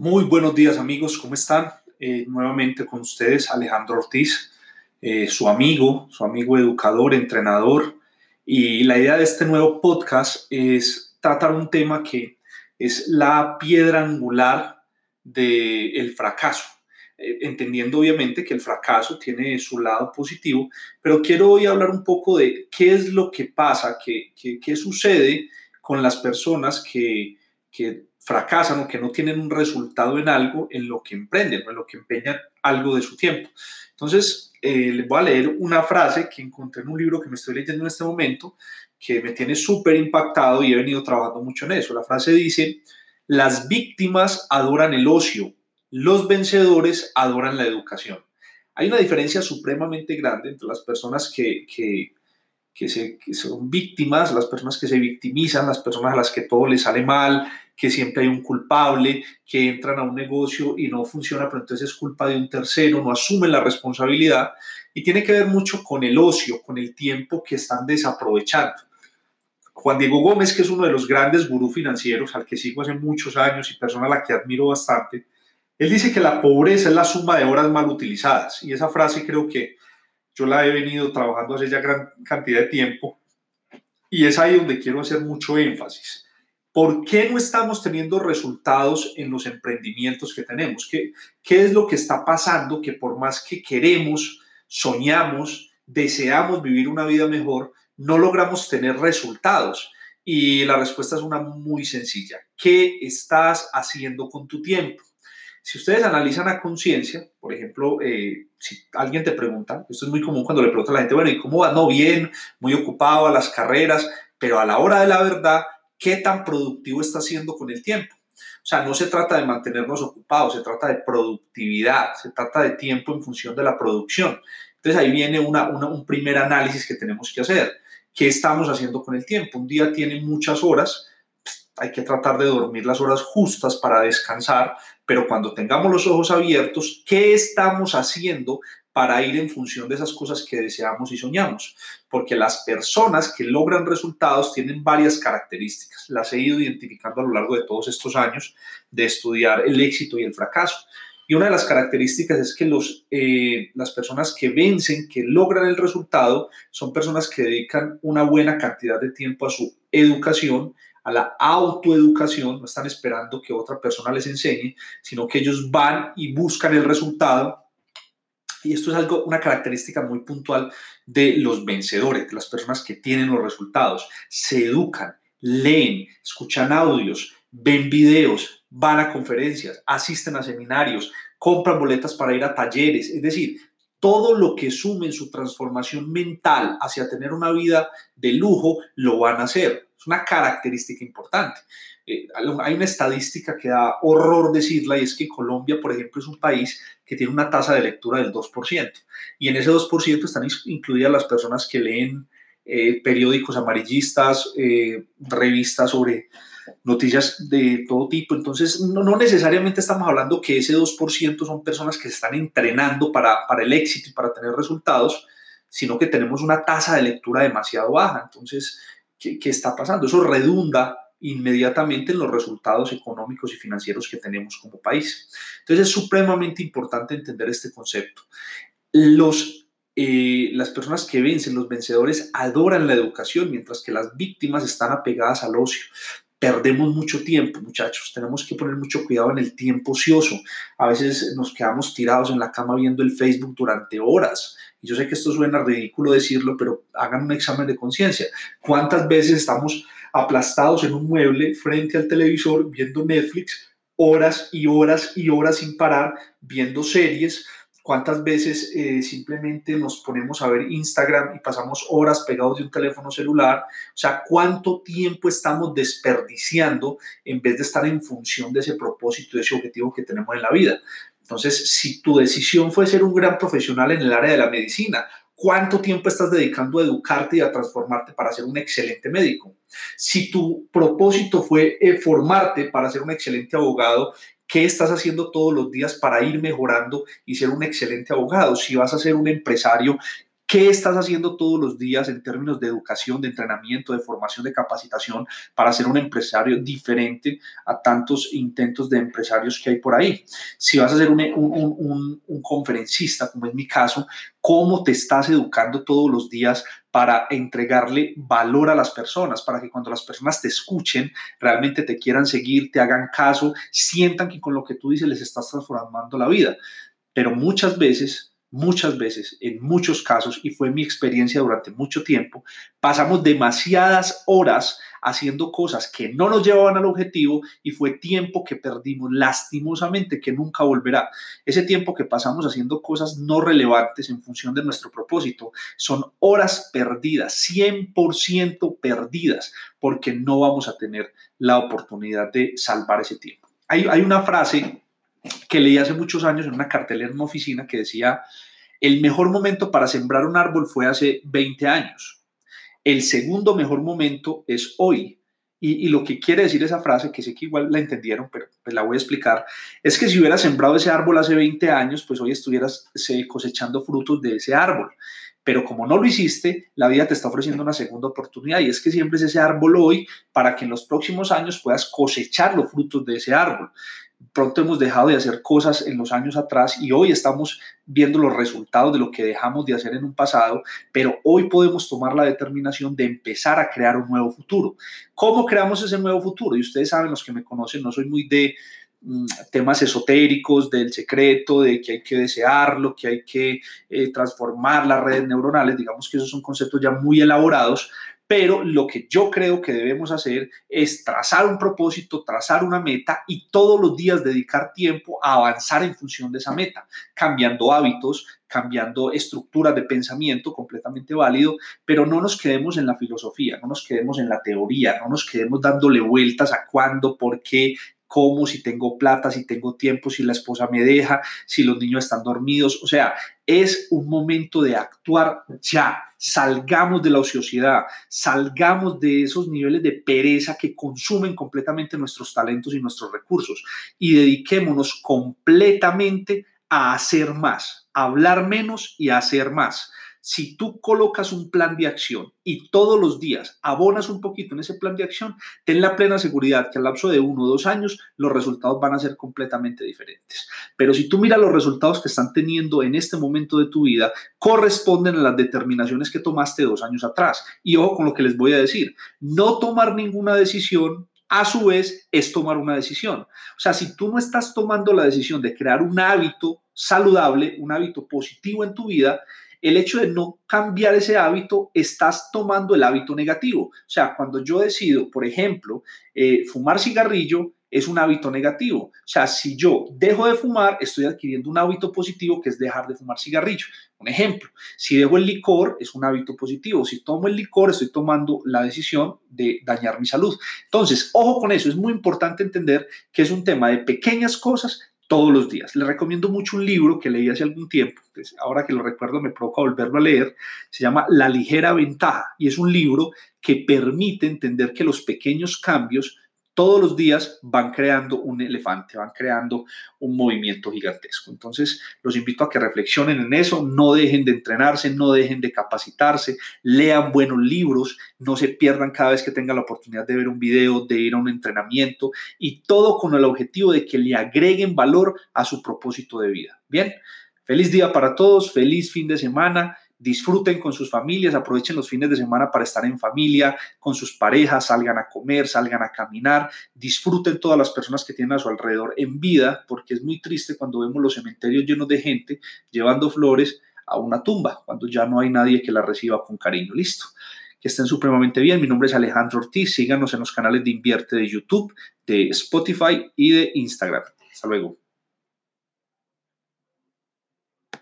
Muy buenos días amigos, ¿cómo están? Eh, nuevamente con ustedes Alejandro Ortiz, eh, su amigo, su amigo educador, entrenador. Y la idea de este nuevo podcast es tratar un tema que es la piedra angular del fracaso. Eh, entendiendo obviamente que el fracaso tiene su lado positivo, pero quiero hoy hablar un poco de qué es lo que pasa, qué, qué, sucede con las personas que, que fracasan o que no tienen un resultado en algo en lo que emprenden o en lo que empeñan algo de su tiempo. Entonces, eh, les voy a leer una frase que encontré en un libro que me estoy leyendo en este momento, que me tiene súper impactado y he venido trabajando mucho en eso. La frase dice, las víctimas adoran el ocio, los vencedores adoran la educación. Hay una diferencia supremamente grande entre las personas que, que que, son víctimas, las personas que se victimizan, las personas a las que todo les sale mal, que siempre hay un culpable, que entran a un negocio y no funciona, pero entonces es culpa de un tercero, no asumen la responsabilidad y tiene que ver mucho con el ocio, con el tiempo que están desaprovechando. Juan Diego Gómez, que es uno de los grandes gurús financieros al que sigo hace muchos años y persona a la que admiro bastante, él dice que la pobreza es la suma de horas mal utilizadas y esa frase creo que yo la he venido trabajando hace ya gran cantidad de tiempo y es ahí donde quiero hacer mucho énfasis. ¿Por qué no estamos teniendo resultados en los emprendimientos que tenemos? ¿Qué, ¿Qué es lo que está pasando que por más que queremos, soñamos, deseamos vivir una vida mejor, no logramos tener resultados? Y la respuesta es una muy sencilla. ¿Qué estás haciendo con tu tiempo? Si ustedes analizan a conciencia, por ejemplo, eh, si alguien te pregunta, esto es muy común cuando le pregunta a la gente, bueno, ¿y cómo va? No, bien, muy ocupado a las carreras, pero a la hora de la verdad, ¿qué tan productivo está haciendo con el tiempo? O sea, no se trata de mantenernos ocupados, se trata de productividad, se trata de tiempo en función de la producción. Entonces ahí viene un primer análisis que tenemos que hacer. ¿Qué estamos haciendo con el tiempo? Un día tiene muchas horas, hay que tratar de dormir las horas justas para descansar, pero cuando tengamos los ojos abiertos, ¿qué estamos haciendo para ir en función de esas cosas que deseamos y soñamos? Porque las personas que logran resultados tienen varias características. Las he ido identificando a lo largo de todos estos años de estudiar el éxito y el fracaso. Y una de las características es que eh, las personas que vencen, que logran el resultado, son personas que dedican una buena cantidad de tiempo a su educación a la autoeducación, no están esperando que otra persona les enseñe, sino que ellos van y buscan el resultado. Y esto es algo, una característica muy puntual de los vencedores, de las personas que tienen los resultados. Se educan, leen, escuchan audios, ven videos, van a conferencias, asisten a seminarios, compran boletas para ir a talleres, es decir, todo lo que sume en su transformación mental hacia tener una vida de lujo, lo van a hacer. Es una característica importante. Eh, hay una estadística que da horror decirla y es que Colombia, por ejemplo, es un país que tiene una tasa de lectura del 2%. Y en ese 2% están incluidas las personas que leen eh, periódicos amarillistas, eh, revistas sobre noticias de todo tipo. Entonces, no, necesariamente estamos hablando que ese 2% son personas que se están entrenando para, para el éxito y para tener resultados, sino que tenemos una tasa de lectura demasiado baja. Entonces, ¿qué, qué está pasando? Eso redunda inmediatamente en los resultados económicos y financieros que tenemos como país. Entonces es supremamente importante entender este concepto. Los, eh, las personas que vencen, los vencedores, adoran la educación, mientras que las víctimas están apegadas al ocio perdemos mucho tiempo, muchachos. Tenemos que poner mucho cuidado en el tiempo ocioso. A veces nos quedamos tirados en la cama viendo el Facebook durante horas. Y yo sé que esto suena ridículo decirlo, pero hagan un examen de conciencia. ¿Cuántas veces estamos aplastados en un mueble frente al televisor viendo Netflix horas y horas y horas sin parar, viendo series? Cuántas veces eh, simplemente nos ponemos a ver Instagram y pasamos horas pegados de un teléfono celular, o sea, cuánto tiempo estamos desperdiciando en vez de estar en función de ese propósito, de ese objetivo que tenemos en la vida. Entonces, si tu decisión fue ser un gran profesional en el área de la medicina, ¿cuánto tiempo estás dedicando a educarte y a transformarte para ser un excelente médico? Si tu propósito fue eh, formarte para ser un excelente abogado, ¿Qué estás haciendo todos los días para ir mejorando y ser un excelente abogado? Si vas a ser un empresario, ¿Qué estás haciendo todos los días en términos de educación, de entrenamiento, de formación, de capacitación para ser un empresario diferente a tantos intentos de empresarios que hay por ahí? Si vas a ser un, conferencista, como es mi caso, ¿cómo te estás educando todos los días para entregarle valor a las personas, para que cuando las personas te escuchen, realmente te quieran seguir, te hagan caso, sientan que con lo que tú dices les estás transformando la vida? Pero muchas veces muchas veces, en muchos casos, y fue mi experiencia durante mucho tiempo, pasamos demasiadas horas haciendo cosas que no nos llevaban al objetivo y fue tiempo que perdimos lastimosamente, que nunca volverá. Ese tiempo que pasamos haciendo cosas no relevantes en función de nuestro propósito son horas perdidas, 100% perdidas, porque no vamos a tener la oportunidad de salvar ese tiempo. Hay, hay una frase que leí hace muchos años en una cartelera en una oficina que decía, el mejor momento para sembrar un árbol fue hace 20 años. El segundo mejor momento es hoy. Y, lo que quiere decir esa frase, que sé que igual la entendieron, pero pues la voy a explicar, es que si hubieras sembrado ese árbol hace 20 años, pues hoy estuvieras cosechando frutos de ese árbol. Pero como no lo hiciste, la vida te está ofreciendo una segunda oportunidad y es que siempre es ese árbol hoy para que en los próximos años puedas cosechar los frutos de ese árbol pronto hemos dejado de hacer cosas en los años atrás y hoy estamos viendo los resultados de lo que dejamos de hacer en un pasado, pero hoy podemos tomar la determinación de empezar a crear un nuevo futuro. ¿Cómo creamos ese nuevo futuro? Y ustedes saben, los que me conocen, no soy muy de mm, temas esotéricos, del secreto, de que hay que desearlo, que hay que eh, transformar las redes neuronales, digamos que esos son conceptos ya muy elaborados, pero lo que yo creo que debemos hacer es trazar un propósito, trazar una meta y todos los días dedicar tiempo a avanzar en función de esa meta, cambiando hábitos, cambiando estructuras de pensamiento, completamente válido, pero no nos quedemos en la filosofía, no nos quedemos en la teoría, no nos quedemos dándole vueltas a cuándo, por qué, cómo, si tengo plata, si tengo tiempo, si la esposa me deja, si los niños están dormidos. O sea, es un momento de actuar ya. Salgamos de la ociosidad, salgamos de esos niveles de pereza que consumen completamente nuestros talentos y nuestros recursos y dediquémonos completamente a hacer más, a hablar menos y a hacer más si tú colocas un plan de acción y todos los días abonas un poquito en ese plan de acción, ten la plena seguridad que al lapso de uno o dos años los resultados van a ser completamente diferentes. Pero si tú miras los resultados que están teniendo en este momento de tu vida, corresponden a las determinaciones que tomaste dos años atrás. Y ojo con lo que les voy a decir, no tomar ninguna decisión a su vez es tomar una decisión. O sea, si tú no estás tomando la decisión de crear un hábito saludable, un hábito positivo en tu vida, el hecho de no cambiar ese hábito, estás tomando el hábito negativo. O sea, cuando yo decido, por ejemplo, eh, fumar cigarrillo, es un hábito negativo. O sea, si yo dejo de fumar, estoy adquiriendo un hábito positivo que es dejar de fumar cigarrillo. Un ejemplo, si dejo el licor, es un hábito positivo. Si tomo el licor, estoy tomando la decisión de dañar mi salud. Entonces, ojo con eso, es muy importante entender que es un tema de pequeñas cosas todos los días. Les recomiendo mucho un libro que leí hace algún tiempo, ahora que lo recuerdo me provoca volverlo a leer, se llama La ligera ventaja y es un libro que permite entender que los pequeños cambios todos los días van creando un elefante, van creando un movimiento gigantesco. Entonces, los invito a que reflexionen en eso, no dejen de entrenarse, no dejen de capacitarse, lean buenos libros, no se pierdan cada vez que tengan la oportunidad de ver un video, de ir a un entrenamiento y todo con el objetivo de que le agreguen valor a su propósito de vida. Bien, feliz día para todos, feliz fin de semana disfruten con sus familias, aprovechen los fines de semana para estar en familia, con sus parejas, salgan a comer, salgan a caminar, disfruten todas las personas que tienen a su alrededor en vida, porque es muy triste cuando vemos los cementerios llenos de gente llevando flores a una tumba, cuando ya no hay nadie que la reciba con cariño. Listo. Que estén supremamente bien. Mi nombre es Alejandro Ortiz. Síganos en los canales de Invierte de YouTube, de Spotify y de Instagram. Hasta luego.